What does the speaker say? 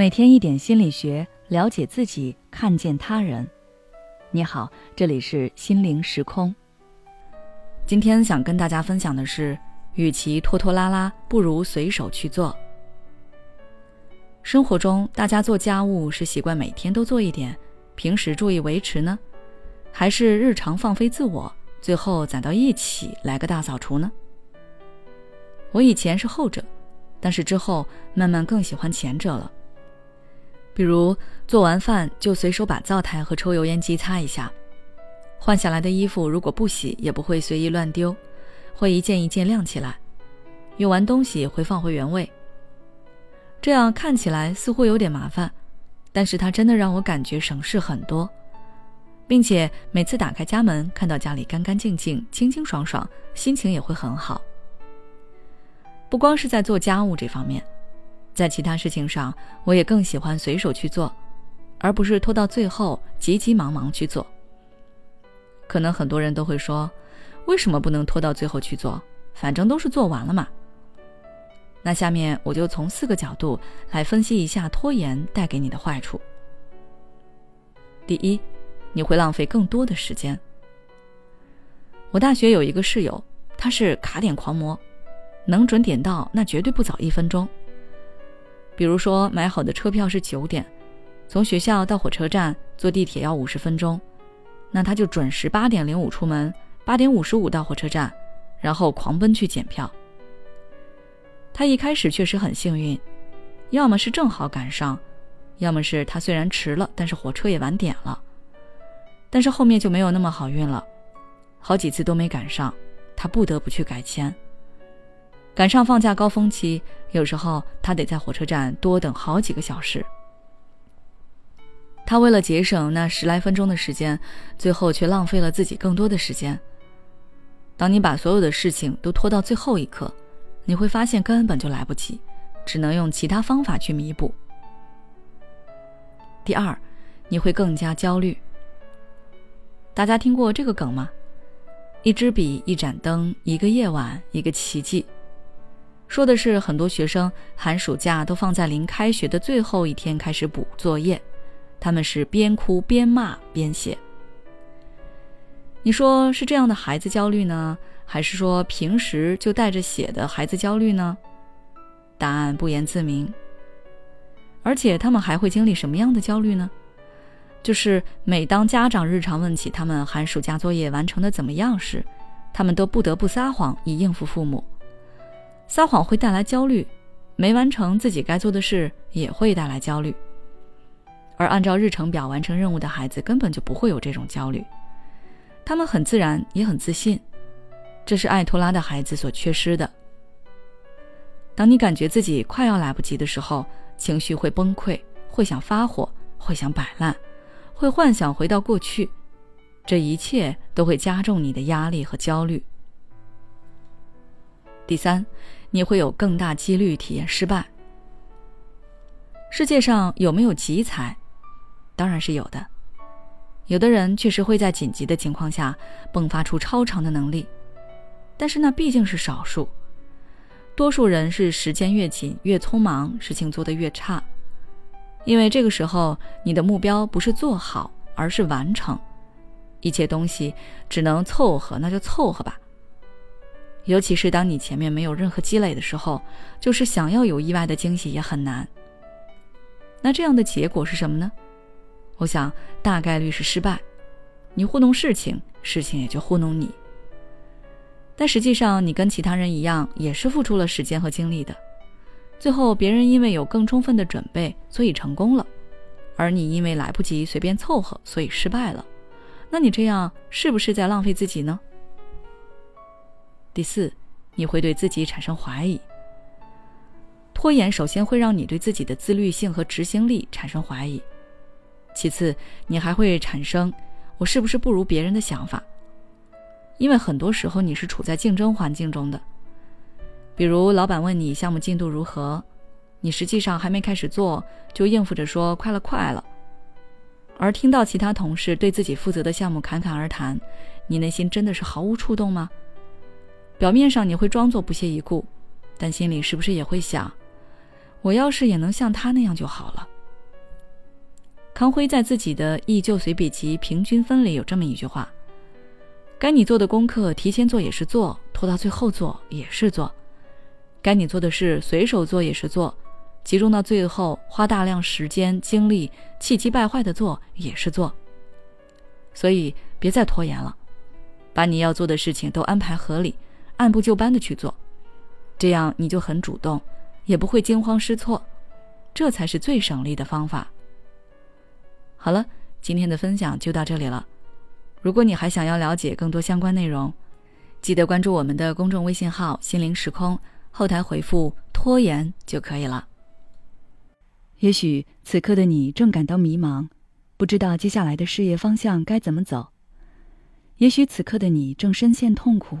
每天一点心理学，了解自己，看见他人。你好，这里是心灵时空。今天想跟大家分享的是，与其拖拖拉拉，不如随手去做。生活中，大家做家务是习惯每天都做一点，平时注意维持呢，还是日常放飞自我，最后攒到一起来个大扫除呢？我以前是后者，但是之后慢慢更喜欢前者了。比如做完饭就随手把灶台和抽油烟机擦一下，换下来的衣服如果不洗也不会随意乱丢，会一件一件晾起来，用完东西会放回原位。这样看起来似乎有点麻烦，但是它真的让我感觉省事很多，并且每次打开家门看到家里干干净净、清清爽爽，心情也会很好。不光是在做家务这方面。在其他事情上，我也更喜欢随手去做，而不是拖到最后急急忙忙去做。可能很多人都会说，为什么不能拖到最后去做？反正都是做完了嘛。那下面我就从四个角度来分析一下拖延带给你的坏处。第一，你会浪费更多的时间。我大学有一个室友，他是卡点狂魔，能准点到那绝对不早一分钟。比如说，买好的车票是九点，从学校到火车站坐地铁要五十分钟，那他就准时八点零五出门，八点五十五到火车站，然后狂奔去检票。他一开始确实很幸运，要么是正好赶上，要么是他虽然迟了，但是火车也晚点了。但是后面就没有那么好运了，好几次都没赶上，他不得不去改签。赶上放假高峰期，有时候他得在火车站多等好几个小时。他为了节省那十来分钟的时间，最后却浪费了自己更多的时间。当你把所有的事情都拖到最后一刻，你会发现根本就来不及，只能用其他方法去弥补。第二，你会更加焦虑。大家听过这个梗吗？一支笔，一盏灯，一个夜晚，一个奇迹。说的是很多学生寒暑假都放在临开学的最后一天开始补作业，他们是边哭边骂边写。你说是这样的孩子焦虑呢，还是说平时就带着写的孩子焦虑呢？答案不言自明。而且他们还会经历什么样的焦虑呢？就是每当家长日常问起他们寒暑假作业完成的怎么样时，他们都不得不撒谎以应付父母。撒谎会带来焦虑，没完成自己该做的事也会带来焦虑。而按照日程表完成任务的孩子根本就不会有这种焦虑，他们很自然也很自信，这是爱拖拉的孩子所缺失的。当你感觉自己快要来不及的时候，情绪会崩溃，会想发火，会想摆烂，会幻想回到过去，这一切都会加重你的压力和焦虑。第三。你会有更大几率体验失败。世界上有没有奇才？当然是有的。有的人确实会在紧急的情况下迸发出超常的能力，但是那毕竟是少数。多数人是时间越紧越匆忙，事情做得越差。因为这个时候你的目标不是做好，而是完成。一切东西只能凑合，那就凑合吧。尤其是当你前面没有任何积累的时候，就是想要有意外的惊喜也很难。那这样的结果是什么呢？我想大概率是失败。你糊弄事情，事情也就糊弄你。但实际上，你跟其他人一样，也是付出了时间和精力的。最后，别人因为有更充分的准备，所以成功了，而你因为来不及随便凑合，所以失败了。那你这样是不是在浪费自己呢？第四，你会对自己产生怀疑。拖延首先会让你对自己的自律性和执行力产生怀疑，其次，你还会产生“我是不是不如别人”的想法。因为很多时候你是处在竞争环境中的，比如老板问你项目进度如何，你实际上还没开始做，就应付着说快了快了，而听到其他同事对自己负责的项目侃侃而谈，你内心真的是毫无触动吗？表面上你会装作不屑一顾，但心里是不是也会想：我要是也能像他那样就好了。康辉在自己的《忆旧随笔集平均分》里有这么一句话：“该你做的功课提前做也是做，拖到最后做也是做；该你做的事随手做也是做，集中到最后花大量时间精力气急败坏的做也是做。所以别再拖延了，把你要做的事情都安排合理，按部就班的去做，这样你就很主动，也不会惊慌失措，这才是最省力的方法。”好了，今天的分享就到这里了。如果你还想要了解更多相关内容，记得关注我们的公众微信号“心灵时空”，后台回复“拖延”就可以了。也许此刻的你正感到迷茫，不知道接下来的事业方向该怎么走；也许此刻的你正深陷痛苦，